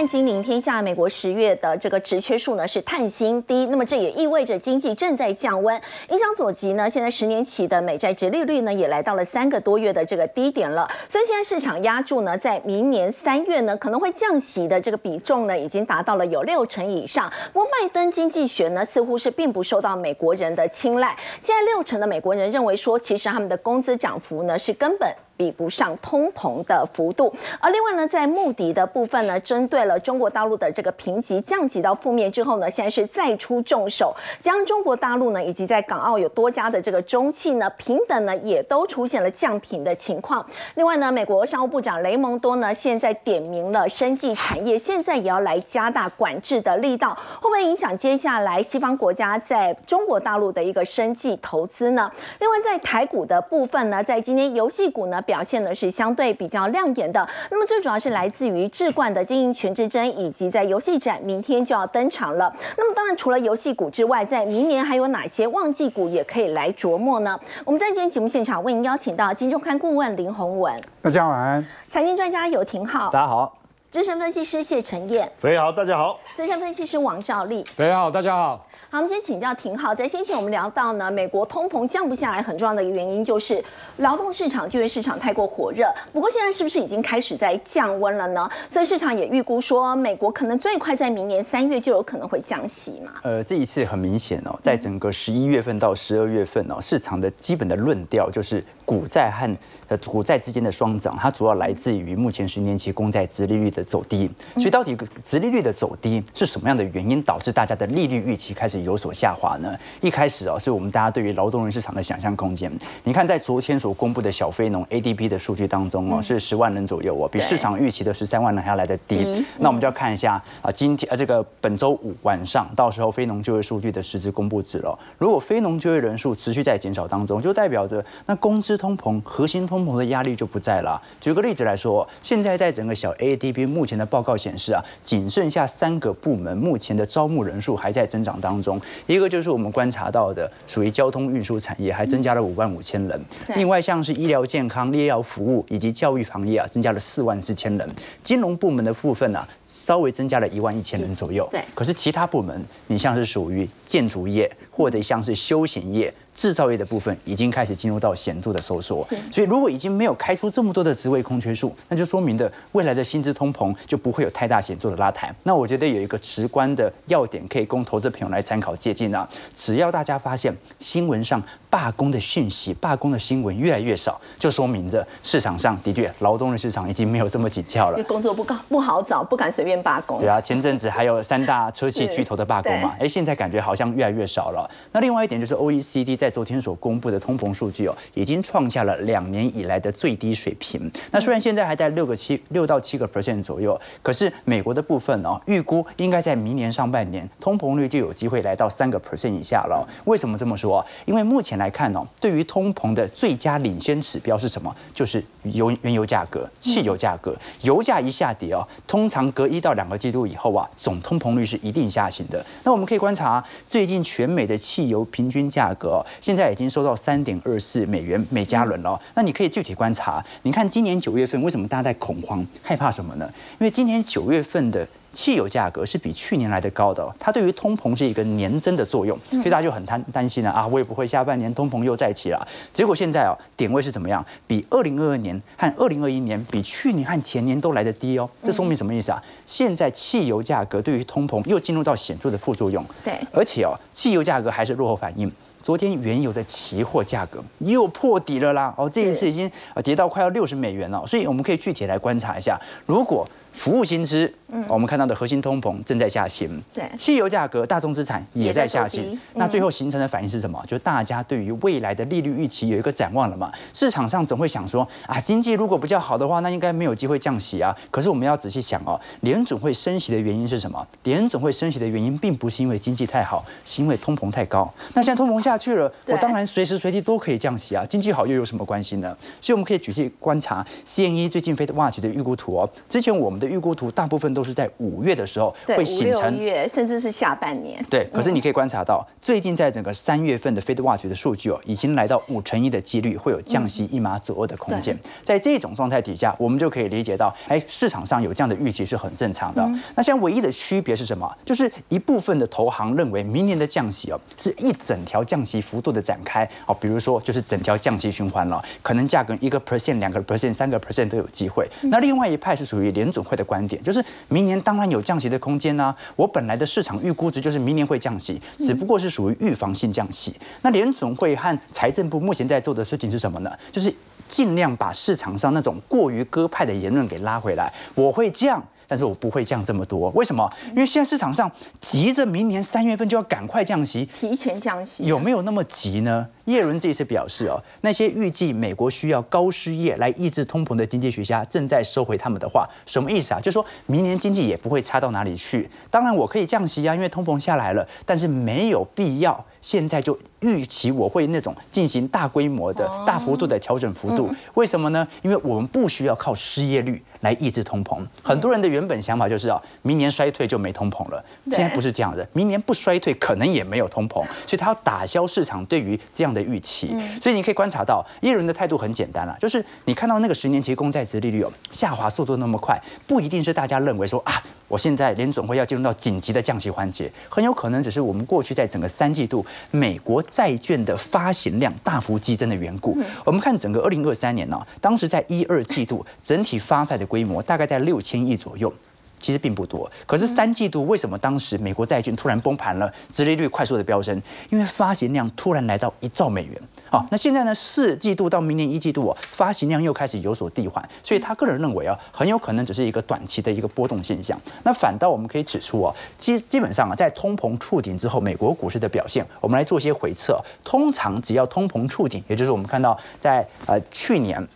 看金领天下，美国十月的这个职缺数呢是探新低，那么这也意味着经济正在降温，影响左极呢，现在十年期的美债值利率呢也来到了三个多月的这个低点了，所以现在市场压住呢，在明年三月呢可能会降息的这个比重呢已经达到了有六成以上。不过拜登经济学呢似乎是并不受到美国人的青睐，现在六成的美国人认为说，其实他们的工资涨幅呢是根本。比不上通膨的幅度，而另外呢，在穆迪的部分呢，针对了中国大陆的这个评级降级到负面之后呢，现在是再出重手，将中国大陆呢以及在港澳有多家的这个中企呢，平等呢也都出现了降频的情况。另外呢，美国商务部长雷蒙多呢现在点名了生技产业，现在也要来加大管制的力道，会不会影响接下来西方国家在中国大陆的一个生技投资呢？另外在台股的部分呢，在今天游戏股呢。表现呢是相对比较亮眼的，那么最主要是来自于智冠的经营权之争，以及在游戏展明天就要登场了。那么当然除了游戏股之外，在明年还有哪些旺季股也可以来琢磨呢？我们在今天节目现场为您邀请到金周刊顾问林宏文，大家晚安；财经专家有廷浩，大家好；资深分析师谢承彦，肥好，大家好；资深分析师王兆立，肥好，大家好。好，我们先请教廷浩。在先前我们聊到呢，美国通膨降不下来，很重要的一个原因就是劳动市场、就业市场太过火热。不过现在是不是已经开始在降温了呢？所以市场也预估说，美国可能最快在明年三月就有可能会降息嘛？呃，这一次很明显哦，在整个十一月份到十二月份哦，市场的基本的论调就是股债和呃股债之间的双涨，它主要来自于目前十年期公债殖利率的走低。所以到底殖利率的走低是什么样的原因导致大家的利率预期开始？有所下滑呢？一开始哦，是我们大家对于劳动人市场的想象空间。你看，在昨天所公布的小非农 ADP 的数据当中哦，是十万人左右哦，比市场预期的十三万人还要来得低。那我们就要看一下啊，今天啊这个本周五晚上，到时候非农就业数据的实质公布值了。如果非农就业人数持续在减少当中，就代表着那工资通膨、核心通膨的压力就不在了。举个例子来说，现在在整个小 ADP 目前的报告显示啊，仅剩下三个部门目前的招募人数还在增长当中。一个就是我们观察到的，属于交通运输产业，还增加了五万五千人。另外像是医疗健康、医疗服务以及教育行业啊，增加了四万四千人。金融部门的部分呢，稍微增加了一万一千人左右。对。可是其他部门，你像是属于建筑业或者像是休闲业。制造业的部分已经开始进入到显著的收缩，所以如果已经没有开出这么多的职位空缺数，那就说明的未来的薪资通膨就不会有太大显著的拉抬。那我觉得有一个直观的要点可以供投资朋友来参考借鉴啊，只要大家发现新闻上。罢工的讯息、罢工的新闻越来越少，就说明着市场上的确劳动力市场已经没有这么紧俏了。工作不高不好找，不敢随便罢工。对啊，前阵子还有三大车企巨头的罢工嘛，哎，现在感觉好像越来越少了。那另外一点就是 OECD 在昨天所公布的通膨数据哦，已经创下了两年以来的最低水平。那虽然现在还在六个七六到七个 percent 左右，可是美国的部分哦，预估应该在明年上半年通膨率就有机会来到三个 percent 以下了。为什么这么说？因为目前来看哦，对于通膨的最佳领先指标是什么？就是油原油价格、汽油价格。油价一下跌哦，通常隔一到两个季度以后啊，总通膨率是一定下行的。那我们可以观察最近全美的汽油平均价格，现在已经收到三点二四美元每加仑了。那你可以具体观察，你看今年九月份为什么大家在恐慌、害怕什么呢？因为今年九月份的。汽油价格是比去年来的高的，它对于通膨是一个年增的作用，所以大家就很担担心了啊，会不会下半年通膨又再起了？结果现在啊，点位是怎么样？比二零二二年和二零二一年，比去年和前年都来的低哦。这说明什么意思啊？现在汽油价格对于通膨又进入到显著的副作用。对，而且哦，汽油价格还是落后反应。昨天原油的期货价格又破底了啦！哦，这一次已经啊跌到快要六十美元了。所以我们可以具体来观察一下，如果。服务薪资，嗯，我们看到的核心通膨正在下行，对，汽油价格、大宗资产也在下行，那最后形成的反应是什么？就大家对于未来的利率预期有一个展望了嘛？市场上总会想说，啊，经济如果比较好的话，那应该没有机会降息啊。可是我们要仔细想哦，联总会升息的原因是什么？联总会升息的原因并不是因为经济太好，是因为通膨太高。那现在通膨下去了，我当然随时随地都可以降息啊。经济好又有什么关系呢？所以我们可以仔细观察 CNE 最近 Fed Watch 的预估图哦。之前我们的预估图大部分都是在五月的时候对，会形成。月甚至是下半年。对，可是你可以观察到，最近在整个三月份的 Fed Watch 的数据哦，已经来到五成一的几率会有降息一码左右的空间。在这种状态底下，我们就可以理解到，哎，市场上有这样的预期是很正常的。那现在唯一的区别是什么？就是一部分的投行认为明年的降息哦，是一整条降息幅度的展开哦，比如说就是整条降息循环了，可能价格一个 percent、两个 percent、三个 percent 都有机会。那另外一派是属于联总会的观点，就是明年当然有降息的空间呐、我本来的市场预估值就是明年会降息，只不过是属于预防性降息。那联总会和财政部目前在做的事情是什么呢？就是尽量把市场上那种过于鸽派的言论给拉回来。我会降。但是我不会降这么多，为什么？因为现在市场上急着明年三月份就要赶快降息，提前降息有没有那么急呢？耶伦这一次表示哦，那些预计美国需要高失业来抑制通膨的经济学家正在收回他们的话，什么意思啊？就是说明年经济也不会差到哪里去。当然我可以降息啊，因为通膨下来了，但是没有必要现在就预期我会那种进行大规模的、大幅度的调整幅度。为什么呢？因为我们不需要靠失业率来抑制通膨。很多人的原本想法就是啊，明年衰退就没通膨了。现在不是这样的，明年不衰退可能也没有通膨，所以他要打消市场对于这样的预期。所以你可以观察到，耶伦的态度很简单了，就是你看到那个十年期公债值利率哦下滑速度那么快，不一定是大家认为说啊，我现在联总会要进入到紧急的降息环节，很有可能只是我们过去在整个三季度美国债券的发行量大幅激增的缘故。我们看整个二零二三年呢、当时在一二季度整体发债的规模大概在六千亿左右。其实并不多，可是三季度为什么当时美国债券突然崩盘了，殖利率快速的飙升？因为发行量突然来到一兆美元。好，那现在呢，四季度到明年一季度哦，发行量又开始有所递缓，所以他个人认为啊，很有可能只是一个短期的一个波动现象。那反倒我们可以指出哦，基基本上啊，在通膨触顶之后，美国股市的表现，我们来做些回测。通常只要通膨触顶，也就是我们看到在呃去年。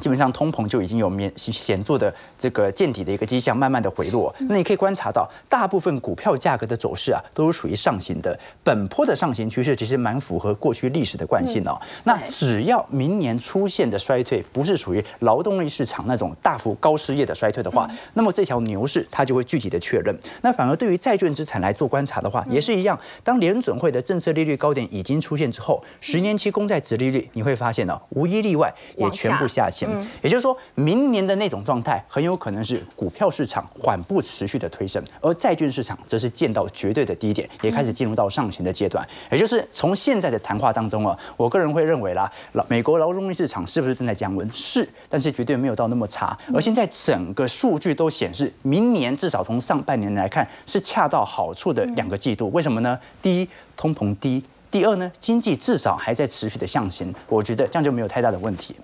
基本上通膨就已经有显显著的这个见底的一个迹象，慢慢的回落。那你可以观察到，大部分股票价格的走势啊，都是属于上行的。本波的上行趋势其实蛮符合过去历史的惯性哦。那只要明年出现的衰退不是属于劳动力市场那种大幅高失业的衰退的话，那么这条牛市它就会具体的确认。那反而对于债券资产来做观察的话，也是一样。当联准会的政策利率高点已经出现之后，十年期公债值利率你会发现呢、无一例外也全部下下行。也就是说明年的那种状态，很有可能是股票市场缓步持续的推升，而债券市场则是见到绝对的低点，也开始进入到上行的阶段。也就是从现在的谈话当中啊，我个人会认为啦，老美国劳动力市场是不是正在降温？是，但是绝对没有到那么差。而现在整个数据都显示，明年至少从上半年来看是恰到好处的两个季度。为什么呢？第一，通膨低。第二呢，经济至少还在持续的向行，我觉得这样就没有太大的问题。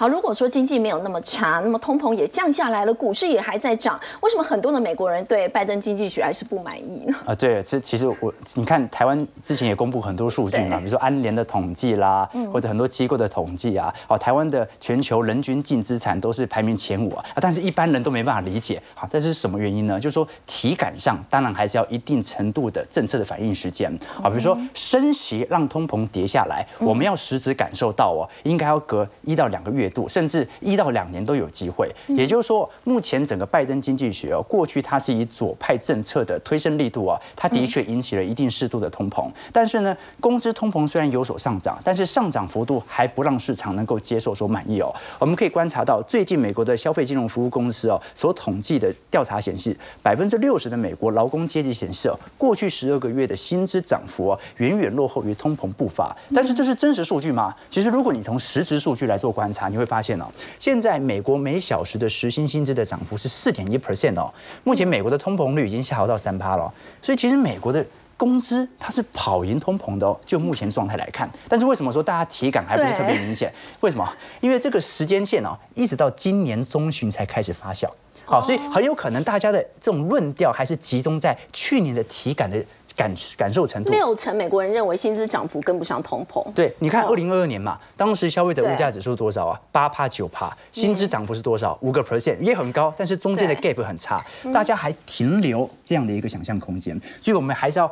好，如果说经济没有那么差，那么通膨也降下来了，股市也还在涨，为什么很多的美国人对拜登经济学还是不满意呢？啊，对，其其实我你看台湾之前也公布很多数据嘛，比如说安联的统计啦，或者很多机构的统计啊，哦，台湾的全球人均净资产都是排名前五啊，啊但是一般人都没办法理解，好，这是什么原因呢？就是说体感上当然还是要一定程度的政策的反应时间啊，比如说升息让通膨跌下来，我们要实质感受到哦，应该要隔一到两个月度，甚至一到两年都有机会。也就是说，目前整个拜登经济学哦，过去它是以左派政策的推升力度啊，它的确引起了一定适度的通膨。但是呢，工资通膨虽然有所上涨，但是上涨幅度还不让市场能够接受所满意哦。我们可以观察到，最近美国的消费金融服务公司哦所统计的调查显示，百分之六十的美国劳工阶级显示哦，过去十二个月的薪资涨幅哦，远远落后于通膨步伐。但是这是真实数据吗？其实如果你从实质数据来做观察，你会发现哦，现在美国每小时的时薪薪资的涨幅是四点一 percent 哦。目前美国的通膨率已经下滑到三趴了哦，所以其实美国的。工资它是跑赢通膨的哦，就目前状态来看。但是为什么说大家体感还不是特别明显？为什么？因为这个时间线哦，一直到今年中旬才开始发酵。好，所以很有可能大家的这种论调还是集中在去年的体感的感感受程度。六成美国人认为薪资涨幅跟不上通膨。对，你看哦二零二二年嘛，当时消费者物价指数多少啊？八趴九嗯趴，薪资涨幅是多少？五个 percent 也很高，但是中间的 gap 很差，大家还停留这样的一个想象空间，所以我们还是要。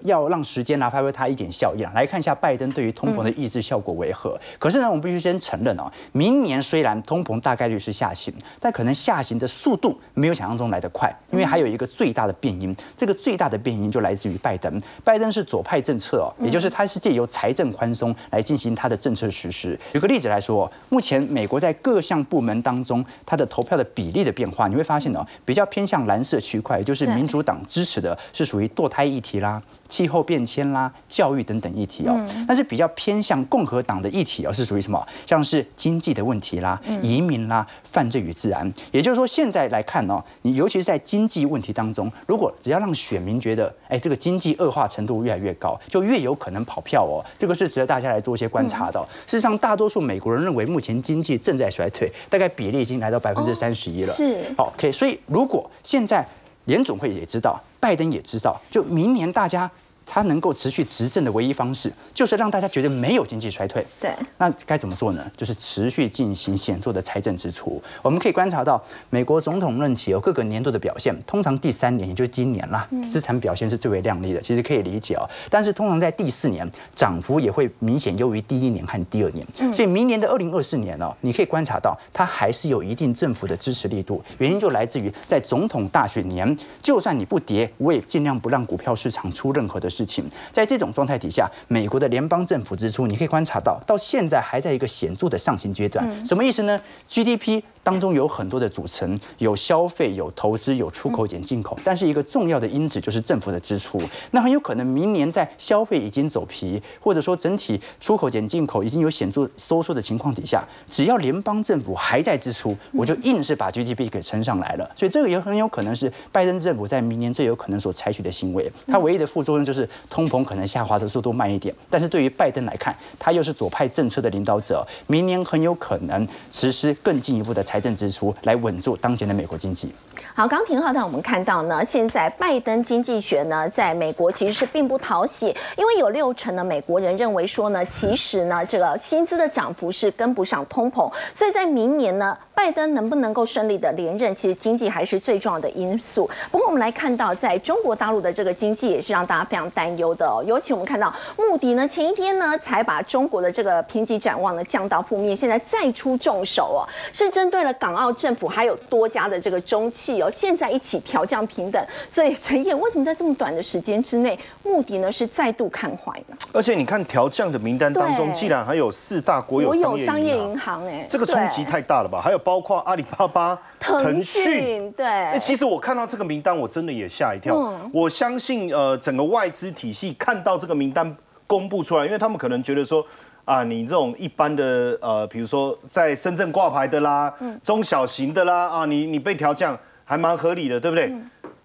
要让时间来发挥它一点效益啊。来看一下拜登对于通膨的抑制效果为何？可是呢，我们必须先承认哦，明年虽然通膨大概率是下行，但可能下行的速度没有想象中来得快，因为还有一个最大的变因，这个最大的变因就来自于拜登。拜登是左派政策哦，也就是他是借由财政宽松来进行他的政策实施。举个例子来说，目前美国在各项部门当中，它的投票的比例的变化，你会发现哦，比较偏向蓝色区块，就是民主党支持的是属于堕胎议题啦。气候变迁啦、教育等等议题哦，但是比较偏向共和党的议题哦，是属于什么？像是经济的问题啦、移民啦、犯罪与治安。也就是说，现在来看哦，你尤其是在经济问题当中，如果只要让选民觉得，哎，这个经济恶化程度越来越高，就越有可能跑票哦。这个是值得大家来做一些观察的。事实上，大多数美国人认为目前经济正在衰退，大概比例已经来到百分之三十一了。是好，OK。所以如果现在联总会也知道。拜登也知道，就明年大家。他能够持续执政的唯一方式，就是让大家觉得没有经济衰退。对，那该怎么做呢？就是持续进行显著的财政支出。我们可以观察到，美国总统任期有各个年度的表现，通常第三年，也就是今年啦，资产表现是最为亮丽的。其实可以理解哦。但是通常在第四年，涨幅也会明显优于第一年和第二年。所以明年的二零二四年呢，你可以观察到，它还是有一定政府的支持力度。原因就来自于在总统大选年，就算你不跌，我也尽量不让股票市场出任何的。事情，在这种状态底下，美国的联邦政府支出，你可以观察到，到现在还在一个显著的上行阶段。什么意思呢？GDP。当中有很多的组成，有消费、有投资、有出口减进口，但是一个重要的因子就是政府的支出。那很有可能明年在消费已经走皮，或者说整体出口减进口已经有显著收缩的情况底下，只要联邦政府还在支出，我就硬是把 GDP 给撑上来了。所以这个也很有可能是拜登政府在明年最有可能所采取的行为。它唯一的副作用就是通膨可能下滑的速度慢一点，但是对于拜登来看，他又是左派政策的领导者，明年很有可能实施更进一步的财。财政支出来稳住当前的美国经济。好，刚廷浩呢，我们看到呢，现在拜登经济学呢，在美国其实是并不讨喜，因为有六成的美国人认为说呢，其实呢，这个薪资的涨幅是跟不上通膨，所以在明年呢。拜登能不能够顺利的连任？其实经济还是最重要的因素。不过我们来看到，在中国大陆的这个经济也是让大家非常担忧的哦。尤其我们看到穆迪呢，前一天呢才把中国的这个评级展望呢降到负面，现在再出重手哦，是针对了港澳政府还有多家的这个中企哦，现在一起调降平等。所以陈燕，为什么在这么短的时间之内，目的呢是再度看坏呢？而且你看调降的名单当中，既然还有四大国有商业银行，哎，这个冲击太大了吧？还有。包括阿里巴巴、腾讯，对。哎，其实我看到这个名单，我真的也吓一跳。我相信，呃，整个外资体系看到这个名单公布出来，因为他们可能觉得说，啊，你这种一般的，呃，比如说在深圳挂牌的啦，中小型的啦，啊，你你被调降还蛮合理的，对不对？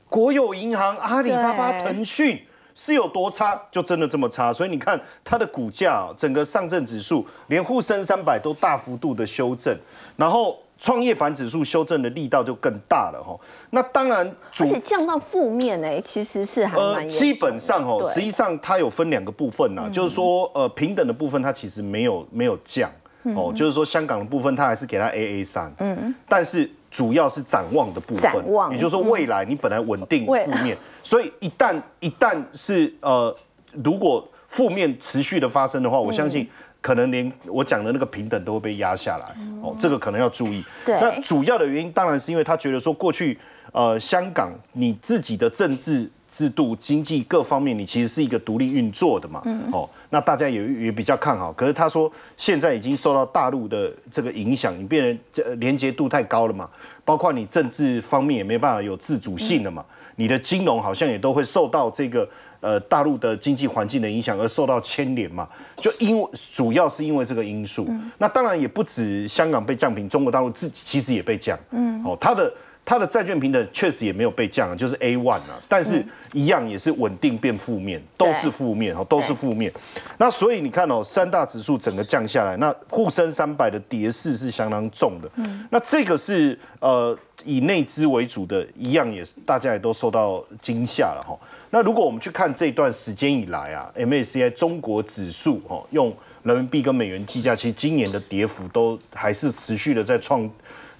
国有银行、阿里巴巴、腾讯是有多差，就真的这么差。所以你看它的股价，整个上证指数，连沪深三百都大幅度的修正，然后。创业板指数修正的力道就更大了哈，那当然，而且降到负面呢，其实是还蛮基本上哦，实际上它有分两个部分呐，就是说呃平等的部分它其实没有没有降哦，就是说香港的部分它还是给它 A A 三，嗯，但是主要是展望的部分，展望，也就是说未来你本来稳定负面，所以一旦一旦是呃如果负面持续的发生的话，我相信。可能连我讲的那个平等都会被压下来哦，这个可能要注意。对那主要的原因当然是因为他觉得说过去呃香港你自己的政治制度、经济各方面你其实是一个独立运作的嘛，哦，那大家也也比较看好。可是他说现在已经受到大陆的这个影响，你变成连接度太高了嘛，包括你政治方面也没办法有自主性了嘛，你的金融好像也都会受到这个。呃，大陆的经济环境的影响而受到牵连嘛，就因为主要是因为这个因素。那当然也不止香港被降平，中国大陆自己其实也被降。嗯，哦，它的它的债券平等确实也没有被降，就是 A one 啊，但是一样也是稳定变负面，都是负面哦，都是负面。那所以你看哦，三大指数整个降下来，那沪深三百的跌势是相当重的。嗯，那这个是呃以内资为主的，一样也大家也都受到惊吓了哈。那如果我们去看这段时间以来啊，MACI 中国指数哈，用人民币跟美元计价，其实今年的跌幅都还是持续的在创，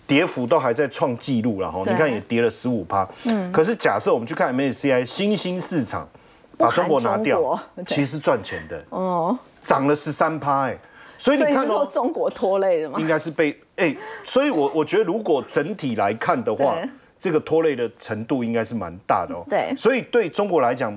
跌幅都还在创纪录了哈。你看也跌了十五趴。嗯。可是假设我们去看 MACI 新兴市场把中国拿掉其实赚钱的，哦，涨了十三趴，哎，所以你看说，中国拖累的吗？应该是被哎，所以我我觉得如果整体来看的话对，这个拖累的程度应该是蛮大的哦。对所以对中国来讲。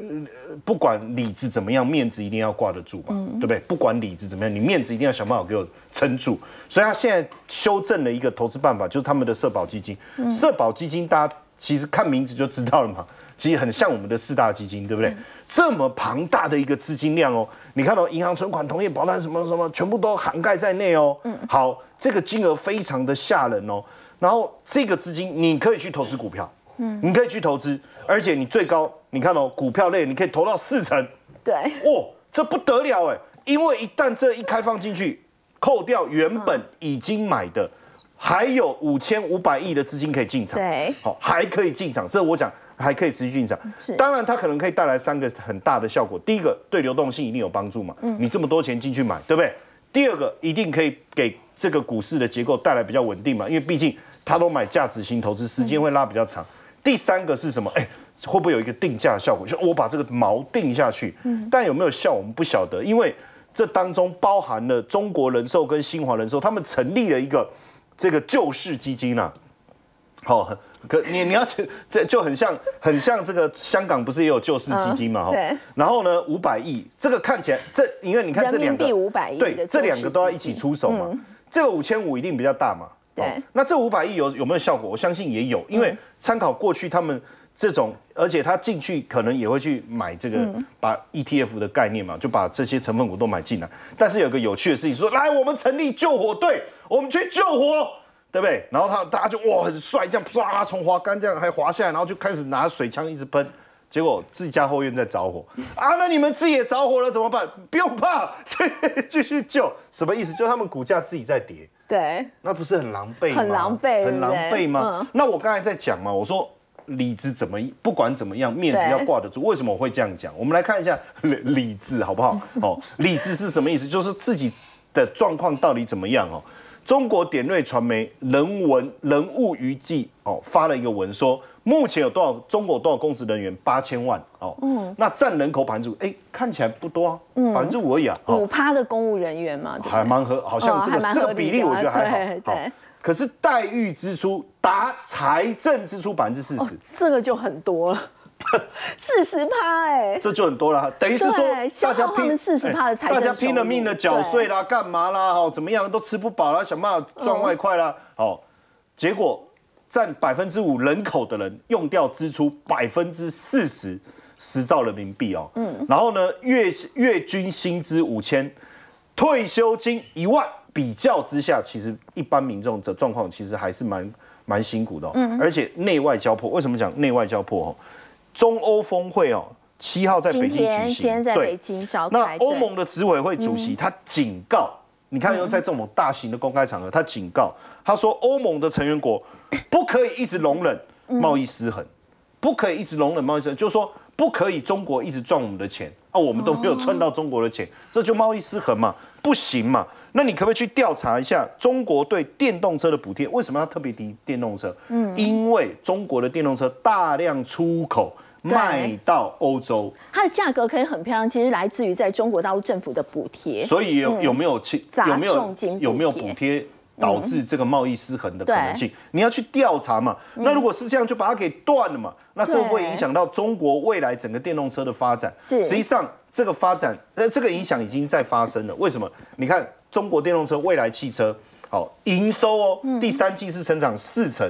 呃不管里子怎么样，面子一定要挂得住嘛，嗯对不对？不管里子怎么样，你面子一定要想办法给我撑住。所以他现在修正了一个投资办法，就是他们的社保基金。嗯社保基金大家其实看名字就知道了嘛，其实很像我们的四大基金，对不对？这么庞大的一个资金量哦，你看到银行存款、同业保单什么什么，全部都涵盖在内哦。好，这个金额非常的吓人哦。然后这个资金你可以去投资股票，嗯，你可以去投资，而且你最高你看哦，股票类你可以投到四成，对，哇，这不得了哎！因为一旦这一开放进去，扣掉原本已经买的，还有五千五百亿的资金可以进场，对好，还可以进场，这我讲还可以持续进场是。当然，它可能可以带来三个很大的效果。第一个，对流动性一定有帮助嘛，你这么多钱进去买，对不对？第二个，一定可以给这个股市的结构带来比较稳定嘛，因为毕竟它都买价值型投资，时间会拉比较长。第三个是什么？哎，会不会有一个定价效果？就我把这个锚定下去，但有没有效我们不晓得，因为这当中包含了中国人寿跟新华人寿，他们成立了一个这个救市基金啊。好、可你你要这这就很像很像这个香港不是也有救市基金嘛？哈、嗯对然后呢，五百亿，这个看起来这因为你看这两个人民币500亿对，这两个都要一起出手嘛。这个五千五一定比较大嘛。对哦那这五百亿有有没有效果？我相信也有，因为参考过去他们这种，而且他进去可能也会去买这个，把 ETF 的概念嘛，就把这些成分股都买进来。但是有个有趣的事情，说来我们成立救火队，我们去救火。对不对？然后他大家就哇很帅，这样唰从滑杆这样还滑下来，然后就开始拿水枪一直喷，结果自家后院在着火啊！那你们自己也着火了怎么办？不用怕，继续救。什么意思？就他们股价自己在跌，对，那不是很狼狈吗？很狼狈很狼狈吗？那我刚才在讲嘛，我说理智怎么不管怎么样，面子要挂得住。为什么我会这样讲？我们来看一下理理智好不好？哦，理智是什么意思？就是自己的状况到底怎么样哦。中国典瑞传媒人文人物娱记哦发了一个文说，目前有多少中国多少公职人员？八千万哦，嗯，那占人口百分之五，哎，看起来不多啊，百分之五而已啊，哦五趴的公务人员嘛，还蛮合，好像这个、这个比例我觉得还好。对好对可是待遇支出达财政支出百分之四十，这个就很多了，四十趴哎，这就很多了。等于是说大家拼四十趴的财政大家拼了命的缴税啦，干嘛啦？哦，怎么样都吃不饱啦，想办法赚外快啦。哦，结果占百分之五人口的人用掉支出百分之四十，十兆人民币哦。嗯，然后呢，月月均薪资五千，退休金一万。比较之下，其实一般民众的状况其实还是蛮蛮辛苦的、哦，嗯而且内外交迫。为什么讲内外交迫？哦，中欧峰会哦，七号在北京举行，今天在对北京召那开，对嗯欧盟的执委会主席他警告，你看又在这种大型的公开场合，他警告他说，欧盟的成员国不可以一直容忍贸易失衡，不可以一直容忍贸易失衡，就是说不可以中国一直赚我们的钱啊，我们都没有赚到中国的钱，这就贸易失衡嘛，不行嘛。那你可不可以去调查一下中国对电动车的补贴？为什么要特别低电动车？嗯，因为中国的电动车大量出口卖到欧洲，它的价格可以很漂亮，其实来自于在中国大陆政府的补贴。所以有有没有其砸有没有有没有补贴导致这个贸易失衡的可能性？你要去调查嘛。那如果是这样，就把它给断了嘛。那这会影响到中国未来整个电动车的发展？是实际上这个发展，呃，这个影响已经在发生了。为什么？你看中国电动车未来汽车，好营收哦，第三季是成长四成。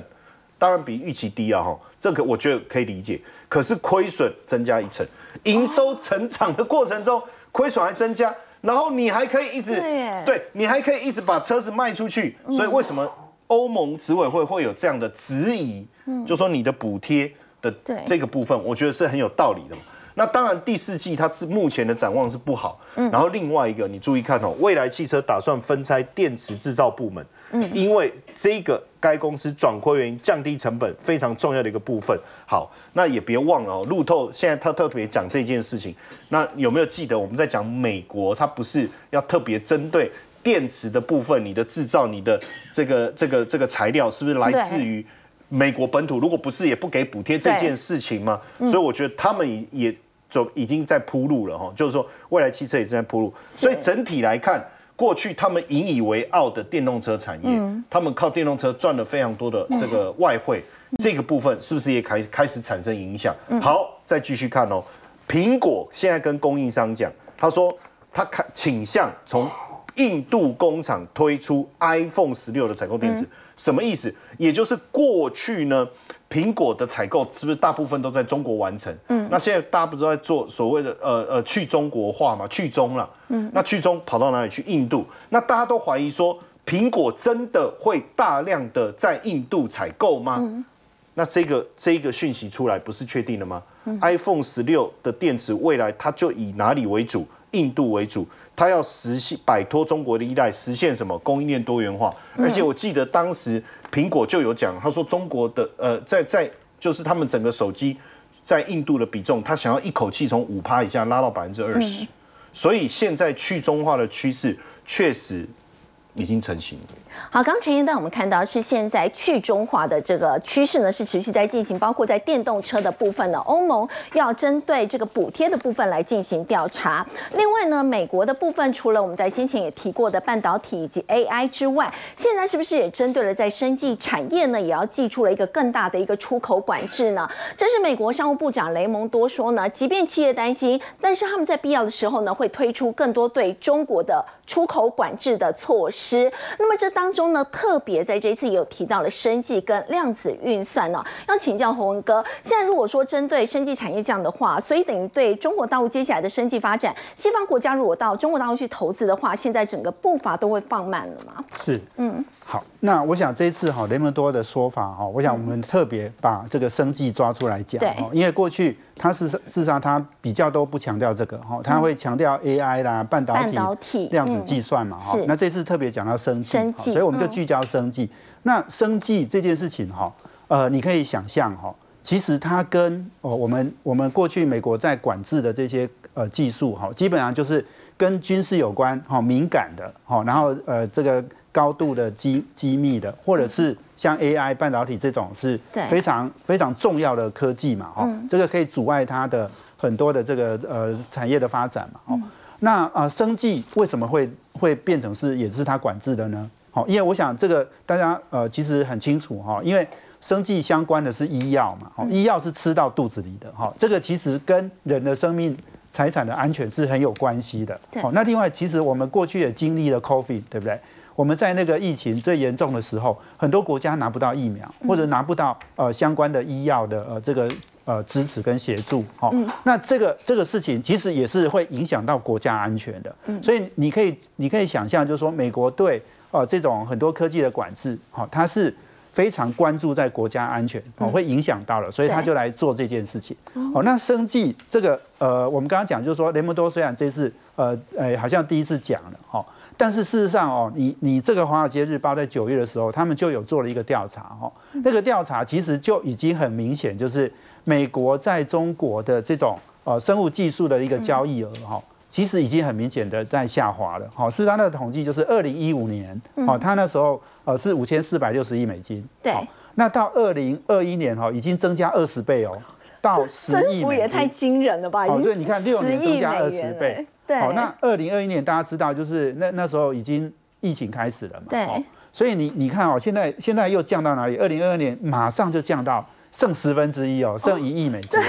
当然比预期低啊，哈，这个我觉得可以理解。可是亏损增加一成，营收成长的过程中，亏损还增加，然后你还可以一直对你还可以一直把车子卖出去。所以为什么欧盟执委会会有这样的质疑？就说你的补贴的对这个部分，我觉得是很有道理的。那当然，第四季它是目前的展望是不好。然后另外一个，你注意看哦，未来汽车打算分拆电池制造部门。因为这个该公司转亏为盈、降低成本非常重要的一个部分。好，那也别忘了哦，路透现在他特别讲这件事情。那有没有记得我们在讲美国，它不是要特别针对电池的部分，你的制造、你的这个这个这个材料是不是来自于美国本土？如果不是，也不给补贴这件事情吗？所以我觉得他们也也走已经在铺路了哈，就是说未来汽车也正在铺路，所以整体来看，过去他们引以为傲的电动车产业，他们靠电动车赚了非常多的这个外汇，这个部分是不是也开开始产生影响？好，再继续看哦，苹果现在跟供应商讲，他说他看倾向从印度工厂推出 iPhone 十六的采购电子，什么意思？也就是过去呢。苹果的采购是不是大部分都在中国完成？嗯，那现在大家不是在做所谓的呃呃去中国化嘛？去中了，嗯，那去中跑到哪里去？印度。那大家都怀疑说，苹果真的会大量的在印度采购吗？那这个这个讯息出来不是确定了吗？iPhone 十六的电池未来它就以哪里为主？印度为主，它要实现摆脱中国的依赖，实现什么供应链多元化？而且我记得当时。苹果就有讲，他说中国的呃，在在就是他们整个手机在印度的比重，他想要一口气从五趴以下拉到百分之二十，所以现在去中化的趋势确实。已经成型了。好，刚刚陈彦带我们看到是现在去中化的这个趋势呢，是持续在进行，包括在电动车的部分呢，欧盟要针对这个补贴的部分来进行调查。另外呢，美国的部分除了我们在先前也提过的半导体以及 AI 之外，现在是不是也针对了在生技产业呢，也要寄出了一个更大的一个出口管制呢？这是美国商务部长雷蒙多说呢，即便企业担心，但是他们在必要的时候呢，会推出更多对中国的出口管制的措施。师，那么这当中呢，特别在这一次也有提到了生技跟量子运算呢。要请教洪文哥，现在如果说针对生技产业这样的话，所以等于对中国大陆接下来的生技发展，西方国家如果到中国大陆去投资的话，现在整个步伐都会放慢了吗？是，嗯。好，那我想这一次哈雷蒙多的说法哈，我想我们特别把这个生计抓出来讲哈，因为过去他是事实上他比较都不强调这个哈，他会强调 AI 啦、半导体、量子计算嘛哈，那这次特别讲到生计，所以我们就聚焦生计。那生计这件事情哈，呃，你可以想象哈，其实它跟哦我们我们过去美国在管制的这些呃技术哈，基本上就是跟军事有关哈、敏感的哈，然后呃这个。高度的机机密的，或者是像 AI 半导体这种是非常非常重要的科技嘛，哦，这个可以阻碍它的很多的这个呃产业的发展嘛，哦，那啊，生计为什么会会变成是也是它管制的呢？好，因为我想这个大家呃其实很清楚哈，因为生计相关的是医药嘛，哦，医药是吃到肚子里的哈，这个其实跟人的生命财产的安全是很有关系的。好，那另外其实我们过去也经历了 COVID，对不对？我们在那个疫情最严重的时候，很多国家拿不到疫苗，或者拿不到呃相关的医药的呃这个呃支持跟协助，哦，那这个这个事情其实也是会影响到国家安全的，所以你可以你可以想象，就是说美国对呃这种很多科技的管制，好，它是非常关注在国家安全，哦，会影响到了，所以他就来做这件事情，哦，那生计这个呃我们刚刚讲就是说雷蒙多虽然这次呃呃好像第一次讲了，哈。但是事实上哦，你你这个《华尔街日报》在九月的时候，他们就有做了一个调查哦。那个调查其实就已经很明显，就是美国在中国的这种呃生物技术的一个交易额哈，其实已经很明显的在下滑了。好，是他的统计就是二零一五年哦，他那时候呃是五千四百六十亿美金。对。那到二零二一年哈，已经增加二十倍哦，到十亿美也太惊人了吧？哦，对，你看六年增加二十倍。好，那二零二一年大家知道，就是那那时候已经疫情开始了嘛。对。所以你你看哦，现在现在又降到哪里？二零二二年马上就降到剩十分之一哦，剩一亿美金。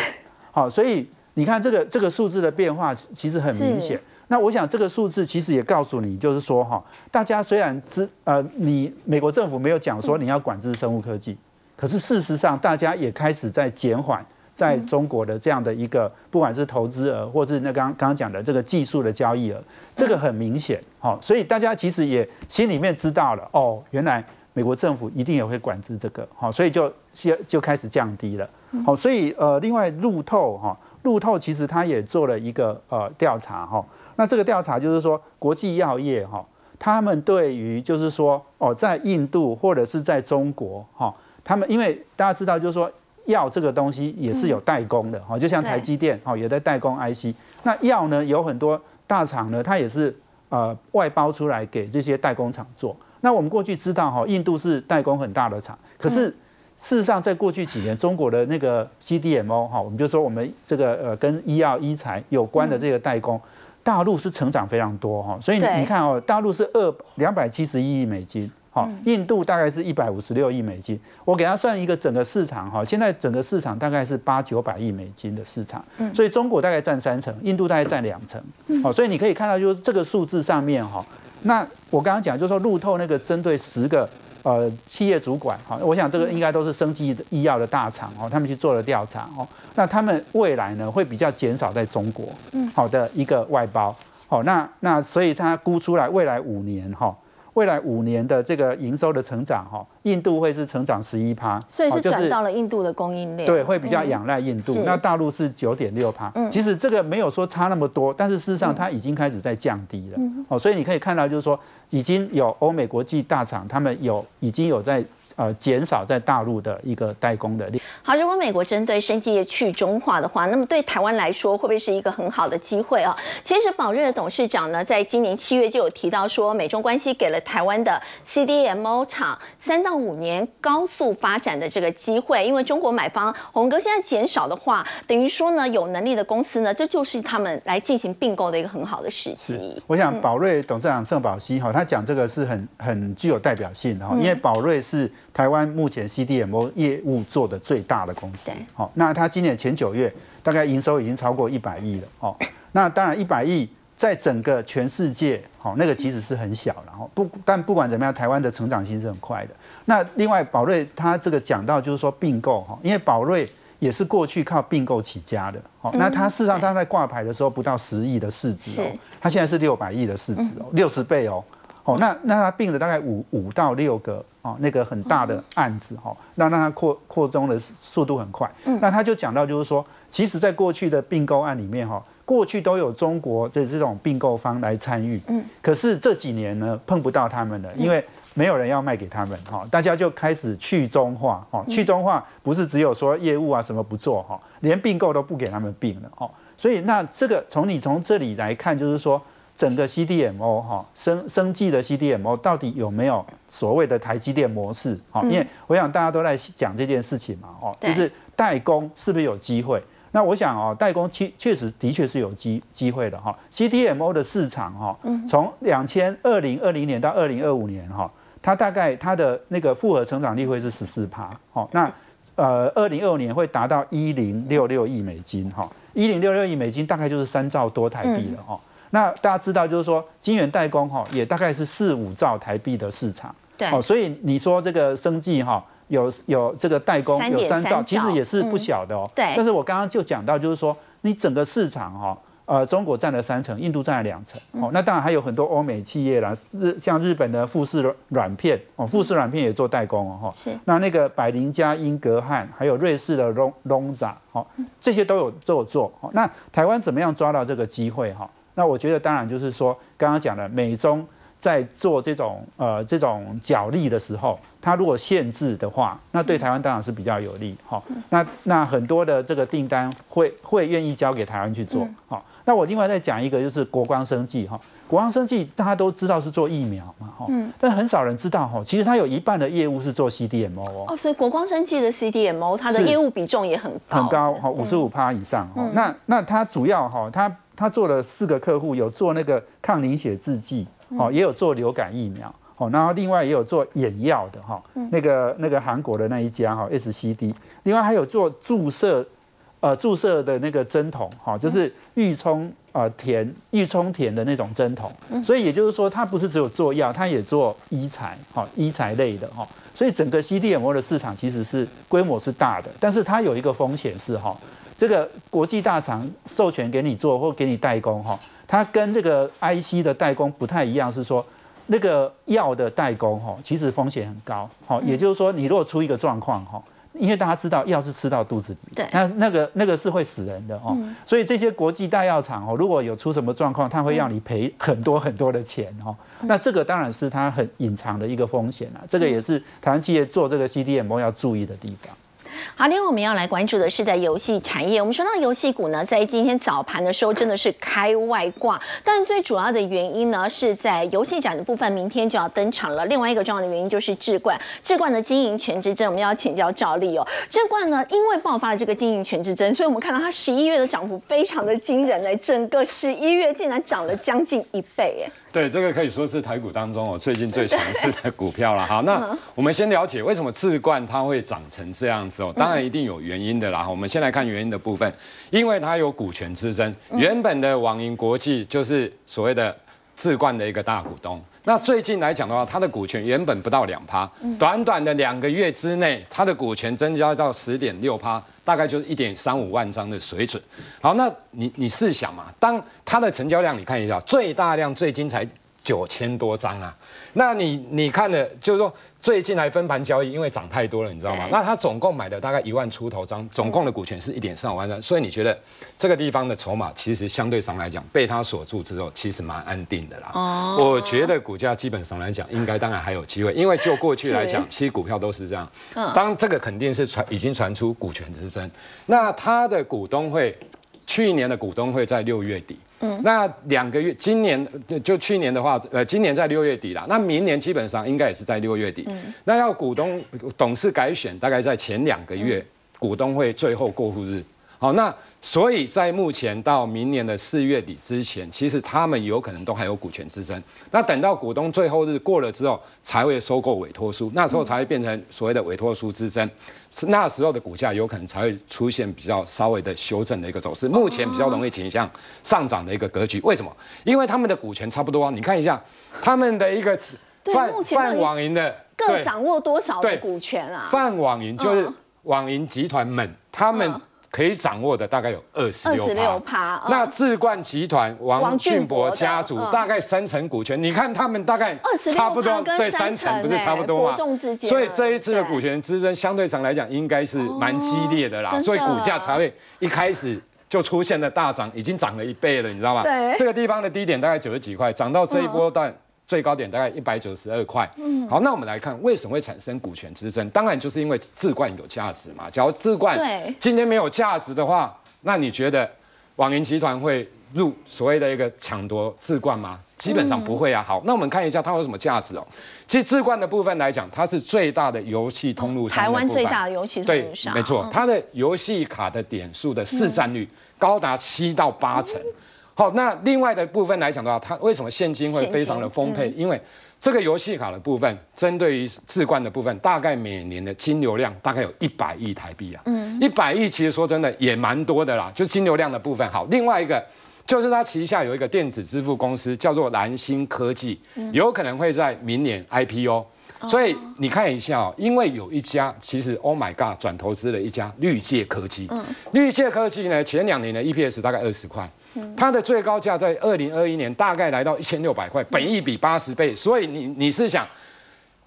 好，所以你看这个这个数字的变化其实很明显。那我想这个数字其实也告诉你，就是说哈，大家虽然知呃，你美国政府没有讲说你要管制生物科技，可是事实上大家也开始在减缓。在中国的这样的一个，不管是投资额，或是那刚刚刚讲的这个技术的交易额，这个很明显，好，所以大家其实也心里面知道了，哦，原来美国政府一定也会管制这个，好，所以就就就开始降低了，好，所以呃，另外路透哈，路透其实他也做了一个呃调查哈，那这个调查就是说国际药业哈，他们对于就是说哦，在印度或者是在中国哈，他们因为大家知道就是说。药这个东西也是有代工的哈，就像台积电哈也在代工 IC。那药呢有很多大厂呢，它也是呃外包出来给这些代工厂做。那我们过去知道哈，印度是代工很大的厂，可是事实上，在过去几年，中国的那个 CDMO 哈，我们就说我们这个呃跟医药医材有关的这个代工，大陆是成长非常多哈。所以你看哦，大陆是二两百七十一亿美金，好，印度大概是一百五十六亿美金。我给他算一个整个市场哈，现在整个市场大概是八九百亿美金的市场，所以中国大概占三成，印度大概占两成。好，所以你可以看到，就是这个数字上面哈，那我刚刚讲就是说路透那个针对十个。呃，企业主管哈，我想这个应该都是生技医药的大厂哦，他们去做了调查哦，那他们未来呢会比较减少在中国，嗯，好的一个外包，好，那那所以他估出来未来五年哈。未来五年的这个营收的成长，哈，印度会是成长十一趴，所以是转到了印度的供应链，对，会比较仰赖印度。那大陆是九点六趴，其实这个没有说差那么多，但是事实上它已经开始在降低了。哦，所以你可以看到，就是说已经有欧美国际大厂，他们有已经有在。呃，减少在大陆的一个代工的力。好，如果美国针对生技业去中化的话，那么对台湾来说，会不会是一个很好的机会啊？其实宝瑞的董事长呢，在今年七月就有提到说，美中关系给了台湾的 CDMO 厂三到五年高速发展的这个机会。因为中国买方红哥现在减少的话，等于说呢，有能力的公司呢，这就是他们来进行并购的一个很好的时机。我想宝瑞董事长盛宝熙哈，他讲这个是很很具有代表性的哈，因为宝瑞是。台湾目前 CDMO 业务做的最大的公司，好，那他今年前九月大概营收已经超过一百亿了，哦，那当然一百亿在整个全世界，好，那个其实是很小然后，不，但不管怎么样，台湾的成长性是很快的。那另外宝瑞他这个讲到就是说并购，哈，因为宝瑞也是过去靠并购起家的，哦，那他事实上他在挂牌的时候不到十亿的市值哦，他现在是六百亿的市值哦，六十倍哦。哦，那那他并了大概五五到六个哦，那个很大的案子哈，那让他扩扩充的速度很快。嗯，那他就讲到就是说，其实在过去的并购案里面哈，过去都有中国的这种并购方来参与。嗯，可是这几年呢碰不到他们了，因为没有人要卖给他们哈，大家就开始去中化哈，去中化不是只有说业务啊什么不做哈，连并购都不给他们并了哈，所以那这个从你从这里来看就是说。整个 CDMO 哈生生技的 CDMO 到底有没有所谓的台积电模式？哈，因为我想大家都在讲这件事情嘛，哦，就是代工是不是有机会？那我想哦，代工确确实的确是有机机会的哈。CDMO 的市场哈，从两千二零二零年到二零二五年哈，它大概它的那个复合成长率会是十四趴，哦，那呃二零二五年会达到一零六六亿美金哈，一零六六亿美金大概就是三兆多台币了哈。那大家知道，就是说晶圆代工哈，也大概是四五兆台币的市场，对，哦，所以你说这个生计哈，有有这个代工有三兆，其实也是不小的哦，对。但是我刚刚就讲到，就是说你整个市场哈，呃，中国占了三成，印度占了两成，哦，那当然还有很多欧美企业啦，日像日本的富士软片哦，富士软片也做代工哦，哈，是。那那个百灵加英格汉，还有瑞士的龙龙扎，哦，这些都有都有做，哦，那台湾怎么样抓到这个机会哈？那我觉得，当然就是说，刚刚讲的美中在做这种呃这种角力的时候，它如果限制的话，那对台湾当然是比较有利。哈，那那很多的这个订单会会愿意交给台湾去做。好，那我另外再讲一个，就是国光生技哈，国光生技大家都知道是做疫苗嘛，哈，嗯。但很少人知道哈，其实它有一半的业务是做 CDMO 哦。哦，所以国光生技的 CDMO 它的业务比重也很高，很高哈，五十五趴以上。那那它主要哈，它它做了四个客户，有做那个抗凝血制剂，哦，也有做流感疫苗，哦，然后另外也有做眼药的哈，那个那个韩国的那一家哈 SCD，另外还有做注射，呃，注射的那个针筒，哈，就是预充呃田预充填的那种针筒，所以也就是说，它不是只有做药，它也做医材，哈，医材类的哈，所以整个 CDMO 的市场其实是规模是大的，但是它有一个风险是哈。这个国际大厂授权给你做或给你代工哈，它跟这个 IC 的代工不太一样，是说那个药的代工哈，其实风险很高。好，也就是说你如果出一个状况哈，因为大家知道药是吃到肚子里，对，那那个那个是会死人的哦。所以这些国际大药厂哦，如果有出什么状况，他会让你赔很多很多的钱哦。那这个当然是它很隐藏的一个风险啊，这个也是台湾企业做这个 CDMO 要注意的地方。好，另外我们要来关注的是在游戏产业。我们说到游戏股呢，在今天早盘的时候真的是开外挂，但最主要的原因呢，是在游戏展的部分，明天就要登场了。另外一个重要的原因就是智冠，智冠的经营权之争，我们要请教赵丽哦。智冠呢，因为爆发了这个经营权之争，所以我们看到它十一月的涨幅非常的惊人哎，整个十一月竟然涨了将近一倍哎。对，这个可以说是台股当中我最近最强势的股票了。好，那我们先了解为什么智冠它会长成这样子哦，当然一定有原因的啦。我们先来看原因的部分，因为它有股权之争，原本的网银国际就是所谓的智冠的一个大股东。那最近来讲的话，它的股权原本不到两趴，短短的两个月之内，它的股权增加到十点六趴。大概就是一点三五万张的水准。好，那你你试想嘛，当它的成交量你看一下，最大量最近才九千多张啊。那你你看的，就是说最近来分盘交易，因为涨太多了，你知道吗？那他总共买的大概一万出头张，总共的股权是一点三五万张，所以你觉得这个地方的筹码其实相对上来讲被他锁住之后，其实蛮安定的啦。哦，我觉得股价基本上来讲，应该当然还有机会，因为就过去来讲，其实股票都是这样。嗯，当这个肯定是传已经传出股权之争，那他的股东会，去年的股东会在六月底。嗯，那两个月，今年就去年的话，呃，今年在六月底啦。那明年基本上应该也是在六月底。嗯，那要股东董事改选，大概在前两个月，股东会最后过户日。好，那所以在目前到明年的四月底之前，其实他们有可能都还有股权之争。那等到股东最后日过了之后，才会收购委托书，那时候才会变成所谓的委托书之争。那时候的股价有可能才会出现比较稍微的修正的一个走势。目前比较容易倾向上涨的一个格局。为什么？因为他们的股权差不多。你看一下他们的一个泛泛网银的各掌握多少的股权啊？泛网银就是网银集团们他们。可以掌握的大概有二十六趴，那智冠集团王俊博家族大概三成股权，你看他们大概差不多对三成不是差不多吗？所以这一次的股权之争相对上来讲应该是蛮激烈的啦，所以股价才会一开始就出现了大涨，已经涨了一倍了，你知道吗？对，这个地方的低点大概九十几块，涨到这一波段。最高点大概一百九十二块。嗯，好，那我们来看为什么会产生股权之争？当然就是因为置冠有价值嘛。假如置冠今天没有价值的话，那你觉得网银集团会入所谓的一个抢夺置冠吗？基本上不会啊。好，那我们看一下它有什么价值哦。其实置冠的部分来讲，它是最大的游戏通路商，台湾最大的游戏通路商。对，没错，它的游戏卡的点数的市占率高达七到八成。好，那另外的部分来讲的话，它为什么现金会非常的丰沛？因为这个游戏卡的部分，针对于置冠的部分，大概每年的金流量大概有一百亿台币啊。嗯，一百亿其实说真的也蛮多的啦，就是金流量的部分。好，另外一个就是它旗下有一个电子支付公司叫做蓝星科技，有可能会在明年 IPO。所以你看一下哦，因为有一家其实 Oh my God 转投资了一家绿界科技。嗯，绿界科技呢，前两年的 EPS 大概二十块。它的最高价在二零二一年大概来到一千六百块，本益比八十倍，所以你你是想，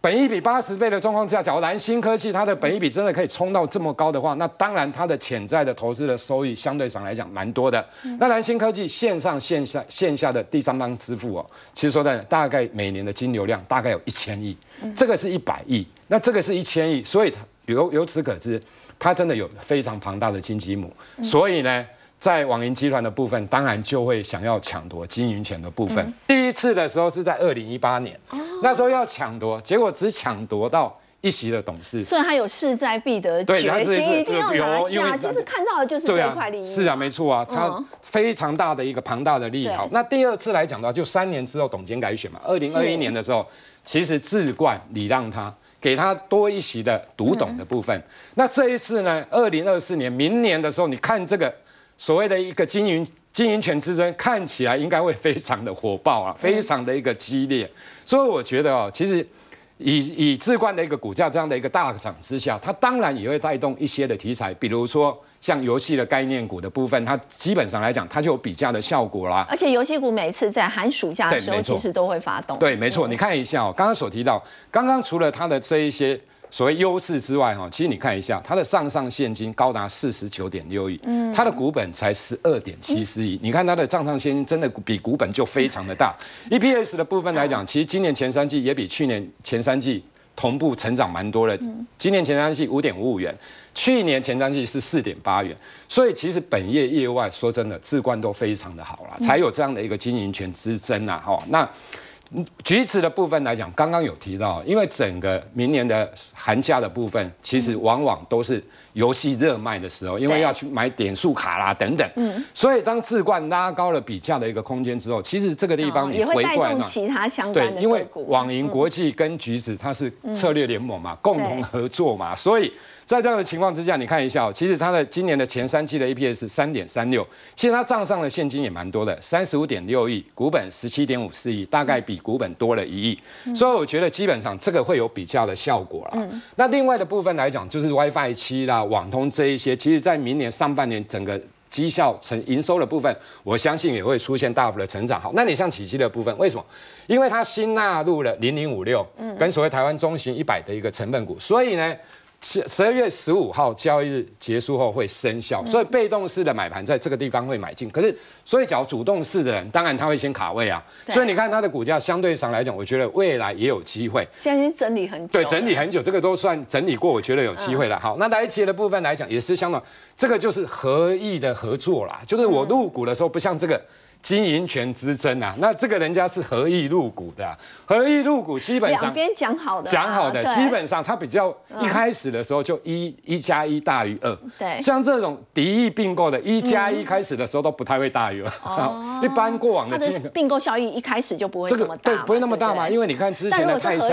本益比八十倍的状况下，假如蓝新科技它的本益比真的可以冲到这么高的话，那当然它的潜在的投资的收益相对上来讲蛮多的。那蓝新科技线上线下线下的第三方支付哦，其实说的大概每年的金流量大概有一千亿，这个是一百亿，那这个是一千亿，所以它由由此可知，它真的有非常庞大的金鸡母，所以呢。在网银集团的部分，当然就会想要抢夺经营权的部分。第一次的时候是在二零一八年，那时候要抢夺，结果只抢夺到一席的董事。所以他有势在必得决心，一定要拿下。其实看到的就是这块利益。是啊，没错啊，他非常大的一个庞大的利益。好，那第二次来讲的话，就三年之后董监改选嘛，二零二一年的时候，其实自冠礼让他，给他多一席的独董的部分。那这一次呢，二零二四年明年的时候，你看这个。所谓的一个经营经营权之争，看起来应该会非常的火爆啊，非常的一个激烈。所以我觉得哦，其实以以智冠的一个股价这样的一个大涨之下，它当然也会带动一些的题材，比如说像游戏的概念股的部分，它基本上来讲，它就有比价的效果啦。而且游戏股每次在寒暑假的时候，其实都会发动。对，没错。你看一下哦，刚刚所提到，刚刚除了它的这一些。所谓优势之外，哈，其实你看一下，它的上上现金高达四十九点六亿，嗯，它的股本才十二点七四亿，你看它的账上现金真的比股本就非常的大。EPS 的部分来讲，其实今年前三季也比去年前三季同步成长蛮多的。今年前三季五点五五元，去年前三季是四点八元，所以其实本业业外说真的，置冠都非常的好了，才有这样的一个经营权之争啊。哈，那。橘子的部分来讲，刚刚有提到，因为整个明年的寒假的部分，其实往往都是游戏热卖的时候，因为要去买点数卡啦等等，嗯，所以当置冠拉高了比价的一个空间之后，其实这个地方也会带动其他相关的对，因为网银国际跟橘子它是策略联盟嘛，共同合作嘛，所以。在这样的情况之下，你看一下哦，其实它的今年的前三期的 EPS 三点三六，其实它账上的现金也蛮多的，三十五点六亿，股本十七点五四亿，大概比股本多了一亿，所以我觉得基本上这个会有比较的效果了。那另外的部分来讲，就是 WiFi 七啦、网通这一些，其实在明年上半年整个绩效成营收的部分，我相信也会出现大幅的成长。好，那你像起基的部分，为什么？因为它新纳入了零零五六，跟所谓台湾中型一百的一个成分股，所以呢。十十二月十五号交易日结束后会生效，所以被动式的买盘在这个地方会买进。可是，所以讲主动式的人，当然他会先卡位啊。所以你看它的股价相对上来讲，我觉得未来也有机会。现在已经整理很久。对，整理很久，这个都算整理过，我觉得有机会了。好，那来企业的部分来讲，也是相当，这个就是合意的合作啦。就是我入股的时候，不像这个。经营权之争啊，那这个人家是合意入股的，合意入股基本上两边讲好的，讲好的，基本上他比较一开始的时候就一一加一大于二，对，像这种敌意并购的，一加一开始的时候都不太会大于二，一般过往的并购效益一开始就不会这么大，对，不会那么大嘛，因为你看之前的泰山，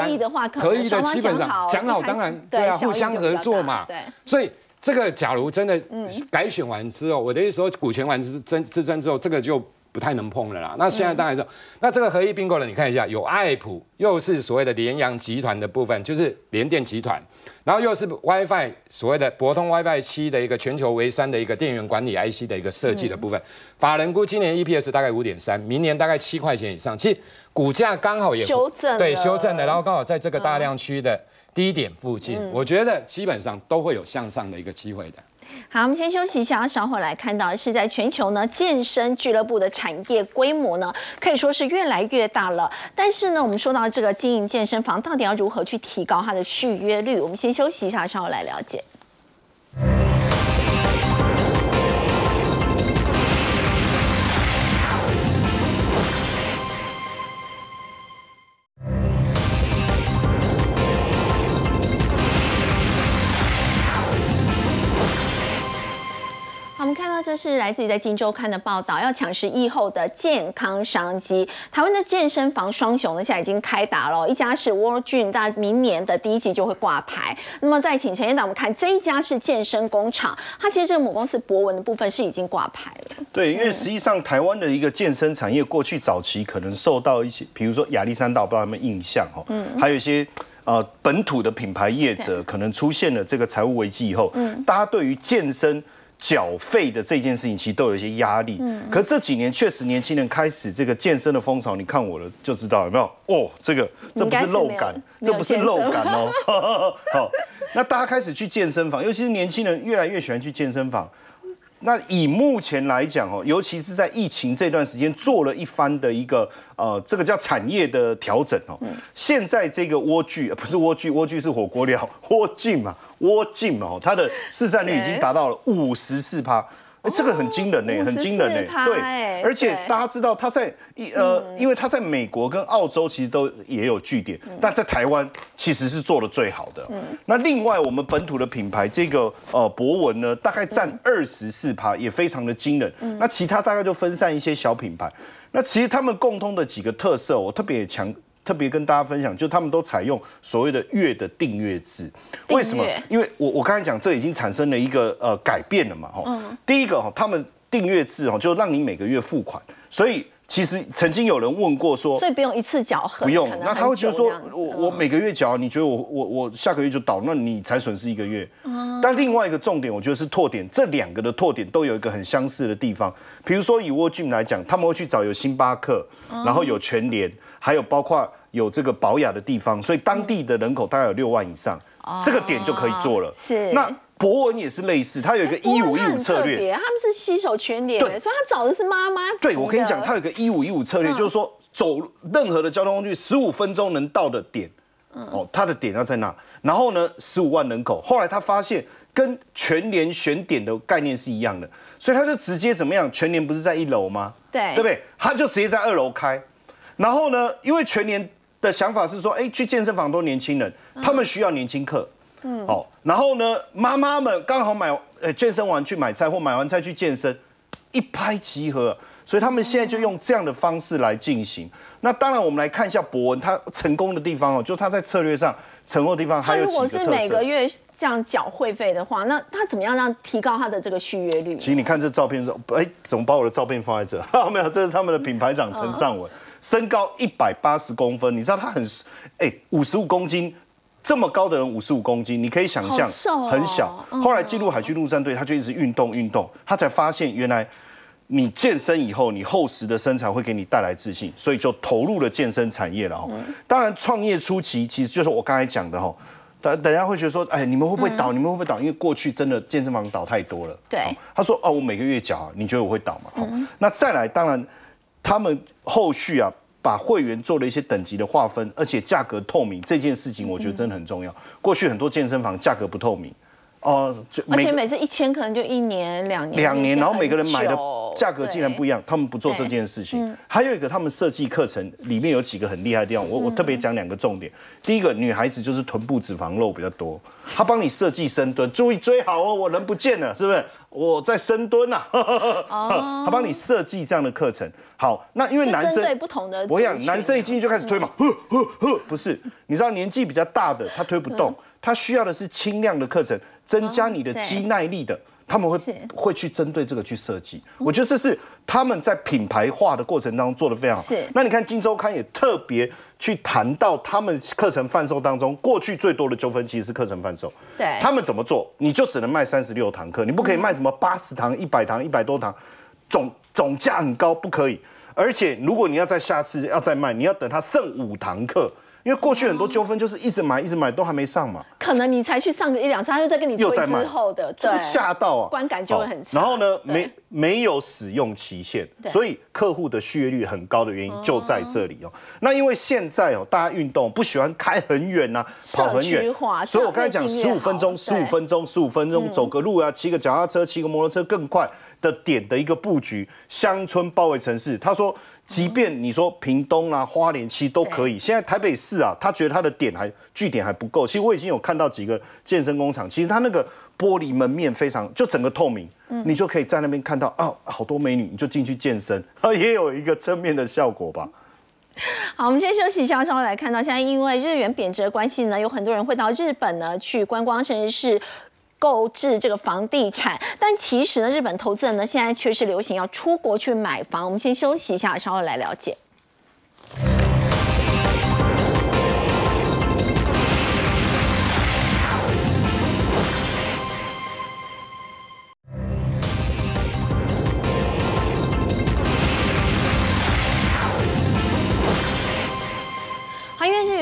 合意的基本上讲好，当然对啊，互相合作嘛，对，所以这个假如真的改选完之后，我的意思说股权完之争之争之后，这个就。不太能碰了啦。那现在当然是，那这个合一并购呢？你看一下，有爱普，又是所谓的联洋集团的部分，就是联电集团，然后又是 WiFi 所谓的博通 WiFi 七的一个全球唯三的一个电源管理 IC 的一个设计的部分。法人估今年 EPS 大概五点三，明年大概七块钱以上。其实股价刚好也修正，对修正的，然后刚好在这个大量区的低点附近，我觉得基本上都会有向上的一个机会的。好，我们先休息一下，稍后来看到是在全球呢，健身俱乐部的产业规模呢，可以说是越来越大了。但是呢，我们说到这个经营健身房，到底要如何去提高它的续约率？我们先休息一下，稍后来了解。这是来自于在《金周刊》的报道，要抢食疫后的健康商机。台湾的健身房双雄呢，现在已经开打了，一家是 World Gym，大明年的第一季就会挂牌。那么再请陈院长，我们看这一家是健身工厂，它其实这个母公司博文的部分是已经挂牌了。对，因为实际上台湾的一个健身产业过去早期可能受到一些，比如说亚历山大，不知道有没有印象哈？嗯，还有一些呃本土的品牌业者可能出现了这个财务危机以后，嗯，大家对于健身。缴费的这件事情其实都有一些压力，嗯，可这几年确实年轻人开始这个健身的风潮，你看我的就知道有没有？哦，这个这不是漏感，这不是漏感哦。好，那大家开始去健身房，尤其是年轻人越来越喜欢去健身房。那以目前来讲哦，尤其是在疫情这段时间做了一番的一个呃，这个叫产业的调整哦。现在这个蜗苣不是蜗苣，蜗苣是火锅料，蜗苣嘛。蜗苣哦，它的市占率已经达到了五十四趴，哎，这个很惊人呢，很惊人呢。对，而且大家知道，它在一呃，因为它在美国跟澳洲其实都也有据点，但在台湾其实是做的最好的。那另外我们本土的品牌这个呃博文呢，大概占二十四趴，也非常的惊人。那其他大概就分散一些小品牌。那其实他们共通的几个特色，我特别强。特别跟大家分享，就他们都采用所谓的月的订阅制，为什么？因为我我刚才讲，这已经产生了一个呃改变了嘛，哈。第一个哈，他们订阅制哦，就让你每个月付款，所以其实曾经有人问过说，所以不用一次缴，不用。那他会觉得说，我我每个月缴，你觉得我我我下个月就倒，那你才损失一个月。但另外一个重点，我觉得是拓点，这两个的拓点都有一个很相似的地方。比如说以沃俊来讲，他们会去找有星巴克，然后有全联。还有包括有这个保雅的地方，所以当地的人口大概有六万以上，这个点就可以做了。是。那博文也是类似，他有一个一五一五策略，他们是携手全联，对，所以他找的是妈妈。对，我跟你讲，他有个一五一五策略，就是说走任何的交通工具，十五分钟能到的点，哦，他的点要在那。然后呢，十五万人口，后来他发现跟全联选点的概念是一样的，所以他就直接怎么样？全联不是在一楼吗？对，对不对？他就直接在二楼开。然后呢，因为全年的想法是说，哎，去健身房都年轻人，他们需要年轻客。嗯，好。然后呢，妈妈们刚好买呃健身完去买菜，或买完菜去健身，一拍即合。所以他们现在就用这样的方式来进行。那当然，我们来看一下博文他成功的地方哦，就他在策略上成功的地方还有几个特色。如果是每个月这样缴会费的话，那他怎么样让提高他的这个续约率？其实你看这照片说，哎，怎么把我的照片放在这？没有，这是他们的品牌长陈尚文，身高一百八十公分，你知道他很哎五十五公斤，这么高的人五十五公斤，你可以想象很小。后来进入海军陆战队，他就一直运动运动，他才发现原来。你健身以后，你厚实的身材会给你带来自信，所以就投入了健身产业了哦。当然，创业初期其实就是我刚才讲的哈。等等下会觉得说，哎，你们会不会倒？你们会不会倒？因为过去真的健身房倒太多了。对。他说，哦，我每个月缴，你觉得我会倒吗？那再来，当然他们后续啊，把会员做了一些等级的划分，而且价格透明这件事情，我觉得真的很重要。过去很多健身房价格不透明。哦，而且每次一千可能就一年两年，两年，然后每个人买的价格竟然不一样，他们不做这件事情。还有一个，他们设计课程里面有几个很厉害的地方，我我特别讲两个重点。第一个，女孩子就是臀部脂肪肉比较多，他帮你设计深蹲，注意追好哦，我人不见了，是不是？我在深蹲呐，他帮你设计这样的课程。好，那因为男生不同的，我想男生一进去就开始推嘛，呵呵呵，不是，你知道年纪比较大的他推不动，他需要的是轻量的课程。增加你的肌耐力的，他们会会去针对这个去设计。我觉得这是他们在品牌化的过程当中做的非常好。是，那你看《金周刊》也特别去谈到他们课程贩售当中，过去最多的纠纷其实是课程贩售。对，他们怎么做？你就只能卖三十六堂课，你不可以卖什么八十堂、一百堂、一百多堂，总总价很高，不可以。而且如果你要在下次要再卖，你要等他剩五堂课。因为过去很多纠纷就是一直买一直买都还没上嘛，可能你才去上个一两次，他又再跟你推之后的，对，吓到啊，观感就会很差。然后呢，没没有使用期限，所以客户的续约率很高的原因就在这里哦。那因为现在哦，大家运动不喜欢开很远呐，跑很远，所以我刚才讲十五分钟，十五分钟，十五分钟走个路啊，骑个脚踏车，骑个摩托车更快的点的一个布局，乡村包围城市，他说。即便你说屏东啊、花莲其实都可以。现在台北市啊，他觉得他的点还据点还不够。其实我已经有看到几个健身工厂，其实他那个玻璃门面非常，就整个透明，你就可以在那边看到啊，好多美女，你就进去健身，也有一个正面的效果吧。好，我们先休息一下，稍后来看到现在因为日元贬值的关系呢，有很多人会到日本呢去观光，甚至是。购置这个房地产，但其实呢，日本投资人呢现在确实流行要出国去买房。我们先休息一下，稍后来了解。